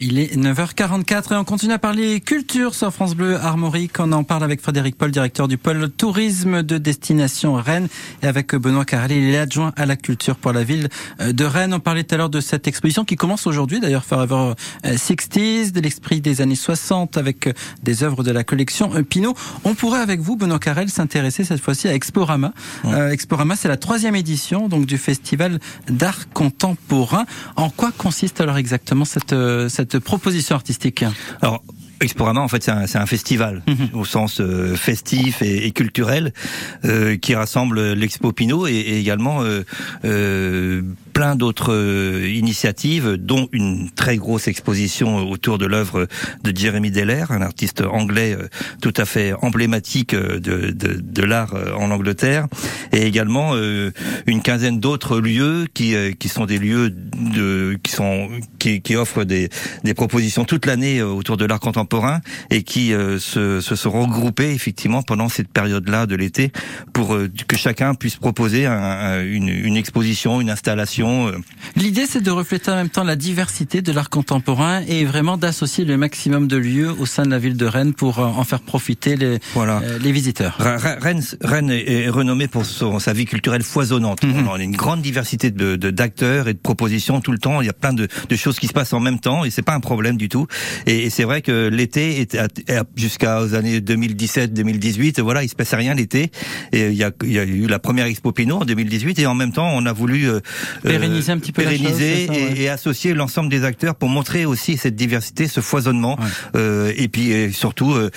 Il est 9h44 et on continue à parler culture sur France Bleu Armorique. On en parle avec Frédéric Paul, directeur du pôle tourisme de destination Rennes et avec Benoît Carrel, il est adjoint à la culture pour la ville de Rennes. On parlait tout à l'heure de cette exposition qui commence aujourd'hui d'ailleurs Forever 60s, de l'esprit des années 60 avec des œuvres de la collection Pinot. On pourrait avec vous, Benoît Carrel, s'intéresser cette fois-ci à Explorama. Euh, Explorama, c'est la troisième édition donc du festival d'art contemporain. En quoi consiste alors exactement cette, euh, cette proposition artistique Alors, Explorama, en fait, c'est un, un, festival mhm. au sens euh, festif et, et culturel euh, qui rassemble l'Expo Pinot et, et également euh plein d'autres euh, initiatives, dont une très grosse exposition autour de l'œuvre de Jeremy Deller, un artiste anglais tout à fait emblématique de, de, de l'art en Angleterre, et également une quinzaine d'autres lieux qui, qui sont des lieux de, qui sont qui, qui offrent des, des propositions toute l'année autour de l'art contemporain et qui euh, se, se sont regroupés effectivement pendant cette période-là de l'été pour euh, que chacun puisse proposer un, une, une, exposition, une installation. Euh. L'idée, c'est de refléter en même temps la diversité de l'art contemporain et vraiment d'associer le maximum de lieux au sein de la ville de Rennes pour en faire profiter les, voilà. les visiteurs. Rennes, Rennes est renommée pour son, sa vie culturelle foisonnante. Mhm. On a une grande diversité de d'acteurs et de propositions tout le temps. Il y a plein de, de choses qui se passent en même temps et c'est pas un problème du tout. Et, et c'est vrai que l'été jusqu'aux années 2017-2018. Voilà, il se passait rien l'été. Et il y a, il y a eu la première Expo Pinot en 2018 et en même temps, on a voulu euh, pérenniser un petit peu pérenniser la chose, ça, ouais. et, associer l'ensemble des acteurs pour montrer aussi cette diversité, ce foisonnement, ouais. euh, et puis et surtout euh,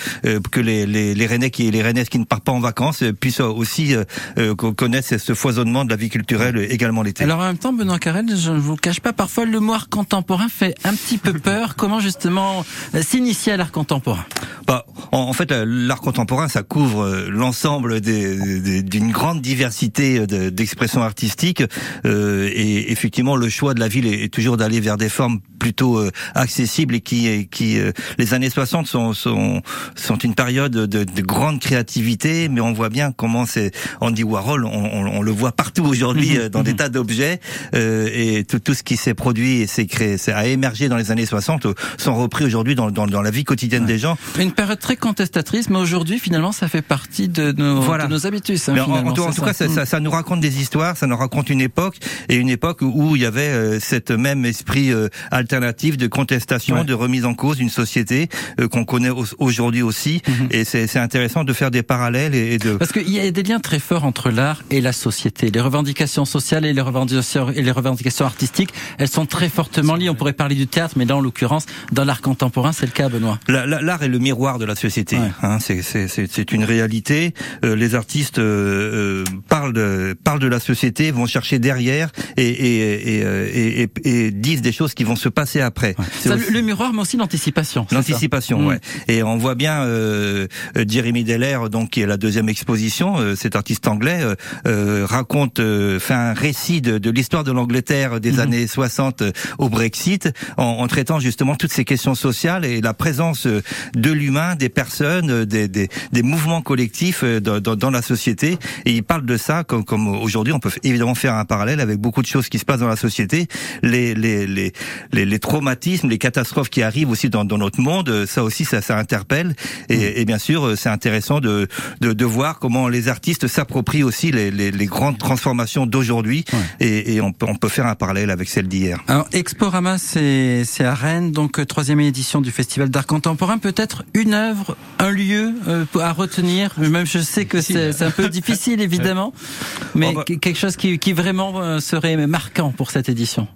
que les, les, les Rennais qui les Rennaises qui ne partent pas en vacances puissent aussi euh, connaître ce foisonnement de la vie culturelle également l'été. Alors en même temps, Benoît Carrel, je ne vous le cache pas, parfois le moire contemporain fait un petit peu peur. Comment justement s'initier à l'art contemporain? Bah, en, en fait, l'art contemporain, ça couvre euh, l'ensemble d'une grande diversité d'expressions artistiques. Euh, et effectivement, le choix de la ville est toujours d'aller vers des formes plutôt euh, accessibles et qui, qui euh, les années 60 sont, sont, sont une période de, de, grande créativité, mais on voit bien comment c'est Andy Warhol, on, on, on, le voit partout aujourd'hui mmh, dans mmh. des tas d'objets et tout, tout ce qui s'est produit et s'est créé, a émergé dans les années 60 sont repris aujourd'hui dans, dans, dans, la vie quotidienne ouais. des gens. Une période très contestatrice, mais aujourd'hui, finalement, ça fait partie de nos, voilà. de nos habitudes. Hein, en, en, tout, en tout cas, ça, ça, ça, nous raconte des histoires, ça nous raconte une époque, et une époque où il y avait euh, cette même esprit euh, alternatif de contestation, ouais. de remise en cause d'une société euh, qu'on connaît aujourd'hui aussi. Mm -hmm. Et c'est intéressant de faire des parallèles et, et de... Parce qu'il y a des liens très forts entre l'art et la société. Les revendications sociales et les revendications, et les revendications artistiques, elles sont très fortement liées. On pourrait parler du théâtre, mais là, en l'occurrence, dans l'art contemporain, c'est le cas, Benoît. L'art est le miroir de la société. Ouais. Hein, c'est une réalité. Euh, les artistes euh, parlent de parlent de la société, vont chercher derrière et et, et, et, et disent des choses qui vont se passer après. Ouais. Ça, aussi... Le miroir, mais aussi l'anticipation. L'anticipation, ouais. Mmh. Et on voit bien euh, Jeremy Deller, donc qui est la deuxième exposition, euh, cet artiste anglais euh, raconte, fait un récit de, de l'histoire de l'Angleterre des mmh. années 60 au Brexit, en, en traitant justement toutes ces questions sociales et la présence de l'humain, des personnes, des, des, des mouvements collectifs dans, dans, dans, la société. Et il parle de ça comme, comme aujourd'hui, on peut évidemment faire un parallèle avec beaucoup de choses qui se passent dans la société, les, les, les, les, les traumatismes, les catastrophes qui arrivent aussi dans, dans notre monde. Ça aussi, ça, ça interpelle. Et, mmh. et bien sûr, c'est intéressant de, de, de, voir comment les artistes s'approprient aussi les, les, les, grandes transformations d'aujourd'hui. Ouais. Et, et on, peut, on peut faire un parallèle avec celle d'hier. Alors, Exporama, c'est à Rennes, donc troisième édition du Festival d'art contemporain. Peut-être une œuvre, un lieu euh, à retenir. Même je sais que c'est un peu difficile évidemment, mais oh bah. quelque chose qui, qui vraiment euh, serait marquant pour cette édition.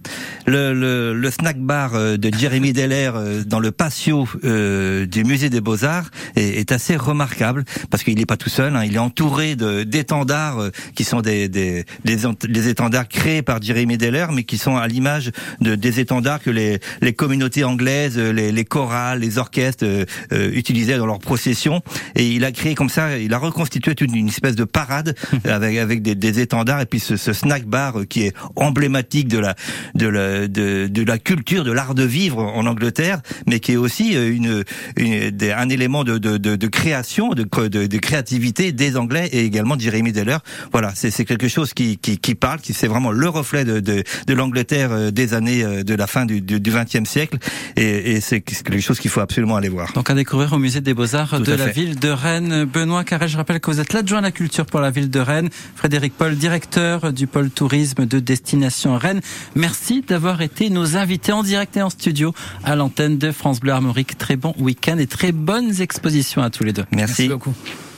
Le, le, le snack bar euh, de Jérémy Deller dans le patio euh, du musée des Beaux Arts est, est, assez remarquable parce qu'il n'est pas tout seul. Hein, il est entouré d'étendards qui sont des, des, des, des, étendards créés par Jérémy Deller, mais qui sont à l'image de, des étendards que les, les communautés anglaises, les, les chorales, les orchestres utilisaient dans leur procession. Et il a créé comme ça, il a reconstitué une, une espèce de parade avec avec des, des étendards et puis ce, ce, snack bar qui est emblématique de la de la de, de la culture de l'art de vivre en Angleterre, mais qui est aussi une, une un élément de, de, de, de création, de, de, de, créativité des Anglais et également de Jeremy Deller. Voilà, c'est quelque chose qui, qui, qui parle, qui c'est vraiment le reflet de, de, de l'Angleterre des années de la fin du, du, du 20e siècle, et, et c'est quelque chose qu'il faut absolument aller voir. Donc à découvrir au musée des Beaux-Arts de la ville de Rennes. Benoît Carrel, je rappelle que vous êtes l'adjoint à la culture pour la ville de Rennes. Frédéric Paul, directeur du pôle tourisme de destination Rennes. Merci d'avoir été nos invités en direct et en studio à l'antenne de France Bleu Armorique. Très bon week-end et très bonnes expositions à tous les deux. Merci, Merci beaucoup.